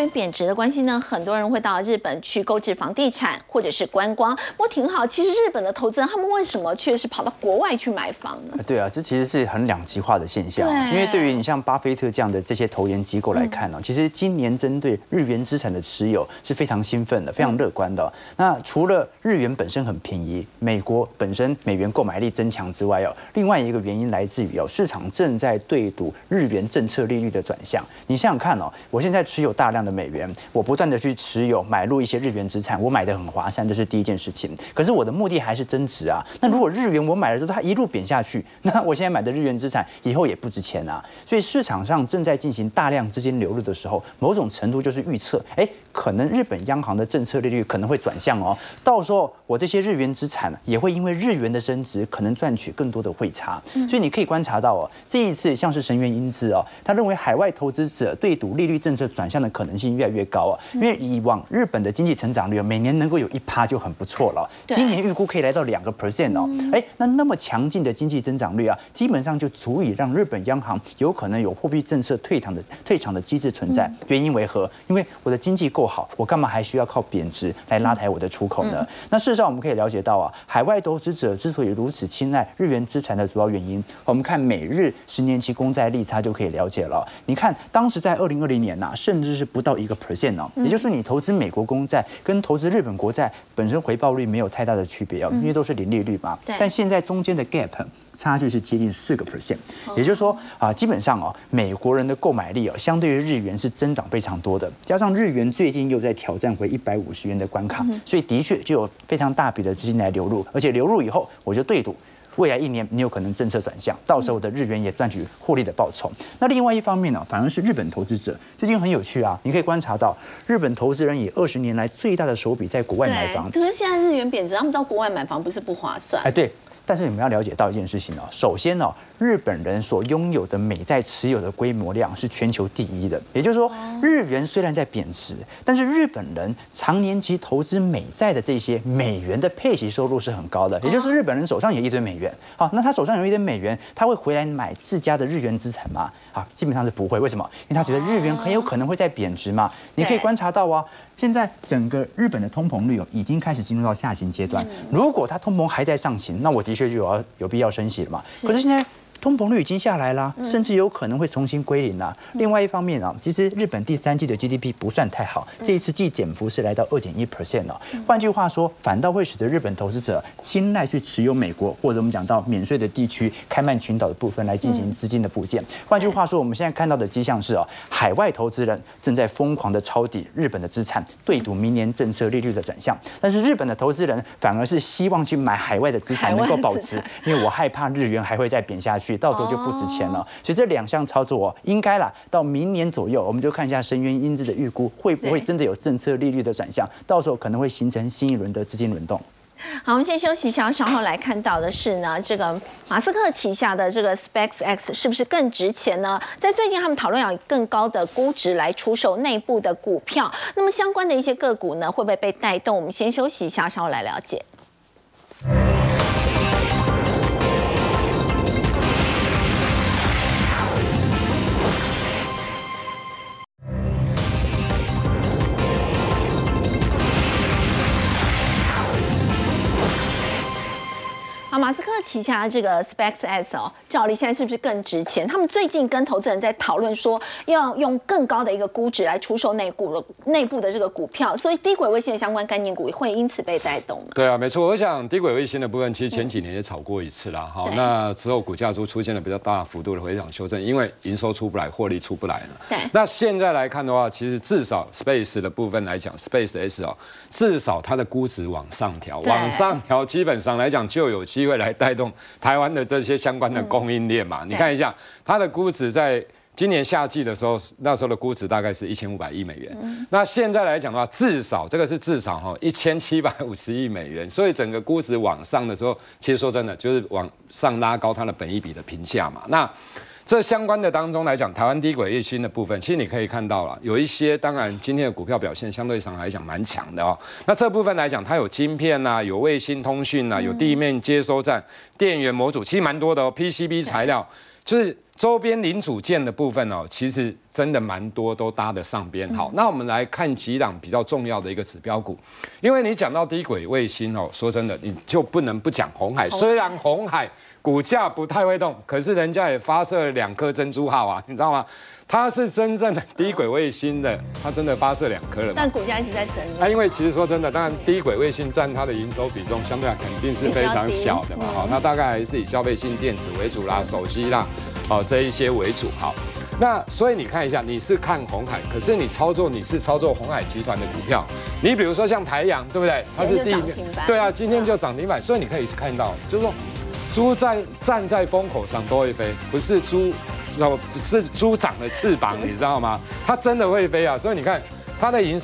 贬值的关系呢，很多人会到日本去购置房地产或者是观光，不过挺好。其实日本的投资人他们为什么却是跑到国外去买房呢？对啊，这其实是很两极化的现象。因为对于你像巴菲特这样的这些投研机构来看呢，其实今年针对日元资产的持有是非常兴奋的，非常乐观的。那除了日元本身很便宜，美国本身美元购买力增强之外哦，另外一个原因来自于哦，市场正在对赌日元政策利率的转向。你想想看哦，我现在持有大量的。美元，我不断的去持有买入一些日元资产，我买的很划算，这是第一件事情。可是我的目的还是增值啊。那如果日元我买了之后它一路贬下去，那我现在买的日元资产以后也不值钱啊。所以市场上正在进行大量资金流入的时候，某种程度就是预测，哎。可能日本央行的政策利率可能会转向哦，到时候我这些日元资产也会因为日元的升值，可能赚取更多的汇差。所以你可以观察到哦，这一次像是神原英之哦，他认为海外投资者对赌利率政策转向的可能性越来越高啊，因为以往日本的经济成长率每年能够有一趴就很不错了，今年预估可以来到两个 percent 哦，哎，那那么强劲的经济增长率啊，基本上就足以让日本央行有可能有货币政策退场的退场的机制存在。原因为何？因为我的经济够好，我干嘛还需要靠贬值来拉抬我的出口呢？那事实上我们可以了解到啊，海外投资者之所以如此青睐日元资产的主要原因，我们看美日十年期公债利差就可以了解了。你看当时在二零二零年呐，甚至是不到一个 percent 哦，也就是你投资美国公债跟投资日本国债本身回报率没有太大的区别哦，因为都是零利率嘛。对但现在中间的 gap 差距是接近四个 percent，也就是说啊，基本上哦，美国人的购买力哦，相对于日元是增长非常多的，加上日元最近又在挑战回一百五十元的关卡，所以的确就有非常大笔的资金来流入，而且流入以后，我就对赌。未来一年你有可能政策转向，到时候的日元也赚取获利的报酬。那另外一方面呢，反而是日本投资者最近很有趣啊，你可以观察到日本投资人以二十年来最大的手笔在国外买房，可是现在日元贬值，他们到国外买房不是不划算？哎，对。但是你们要了解到一件事情哦，首先哦，日本人所拥有的美债持有的规模量是全球第一的，也就是说，日元虽然在贬值，但是日本人长年期投资美债的这些美元的配息收入是很高的，也就是日本人手上有一堆美元，好，那他手上有一堆美元，他会回来买自家的日元资产吗？啊，基本上是不会，为什么？因为他觉得日元很有可能会在贬值嘛。你可以观察到啊，现在整个日本的通膨率哦，已经开始进入到下行阶段。如果它通膨还在上行，那我的确就有要有必要升息了嘛。可是现在。通膨率已经下来啦，甚至有可能会重新归零啦。另外一方面啊，其实日本第三季的 GDP 不算太好，这一次季减幅是来到二点一 percent 哦。换句话说，反倒会使得日本投资者青睐去持有美国或者我们讲到免税的地区、开曼群岛的部分来进行资金的部件。换句话说，我们现在看到的迹象是哦，海外投资人正在疯狂的抄底日本的资产，对赌明年政策利率的转向。但是日本的投资人反而是希望去买海外的资产能够保值，因为我害怕日元还会再贬下去。到时候就不值钱了。所以这两项操作哦应该啦，到明年左右，我们就看一下深渊因子的预估会不会真的有政策利率的转向，到时候可能会形成新一轮的资金轮动。好，我们先休息一下，稍后来看到的是呢，这个马斯克旗下的这个 SpaceX 是不是更值钱呢？在最近他们讨论要以更高的估值来出售内部的股票，那么相关的一些个股呢，会不会被带动？我们先休息一下，稍后来了解。马斯克旗下的这个 SpaceX 哦，照例现在是不是更值钱？他们最近跟投资人在讨论说，要用更高的一个估值来出售内股的内部的这个股票，所以低轨卫星的相关概念股会因此被带动吗？对啊，没错。我想低轨卫星的部分，其实前几年也炒过一次啦。好、对那之后股价就出现了比较大幅度的回涨修正，因为营收出不来，获利出不来了。对那现在来看的话，其实至少 Space 的部分来讲，Space S 哦，至少它的估值往上调，往上调，基本上来讲就有机会来带动台湾的这些相关的供应链嘛。你看一下它的估值在。今年夏季的时候，那时候的估值大概是一千五百亿美元。那现在来讲的话，至少这个是至少哈一千七百五十亿美元。所以整个估值往上的时候，其实说真的，就是往上拉高它的本一比的评价嘛。那这相关的当中来讲，台湾低轨卫星的部分，其实你可以看到了，有一些当然今天的股票表现相对上来讲蛮强的哦。那这部分来讲，它有晶片呐、有卫星通讯呐、有地面接收站、电源模组，其实蛮多的哦。PCB 材料就是周边零组件的部分哦，其实真的蛮多都搭得上边。好，那我们来看几档比较重要的一个指标股，因为你讲到低轨卫星哦，说真的，你就不能不讲红海。虽然红海股价不太会动，可是人家也发射了两颗珍珠号啊，你知道吗？它是真正的低轨卫星的，它真的发射两颗了。但股价一直在整理。那因为其实说真的，当然低轨卫星占它的营收比重相对来肯定是非常小的嘛。好，那大概还是以消费性电子为主啦，手机啦，哦这一些为主。好，那所以你看一下，你是看红海，可是你操作你是操作红海集团的股票。你比如说像台阳，对不对？它是第一今天就涨停板对啊，今天就涨停板，所以你可以看到，就是说猪在站在风口上都会飞，不是猪。然后只是猪长了翅膀，你知道吗？它真的会飞啊！所以你看它的营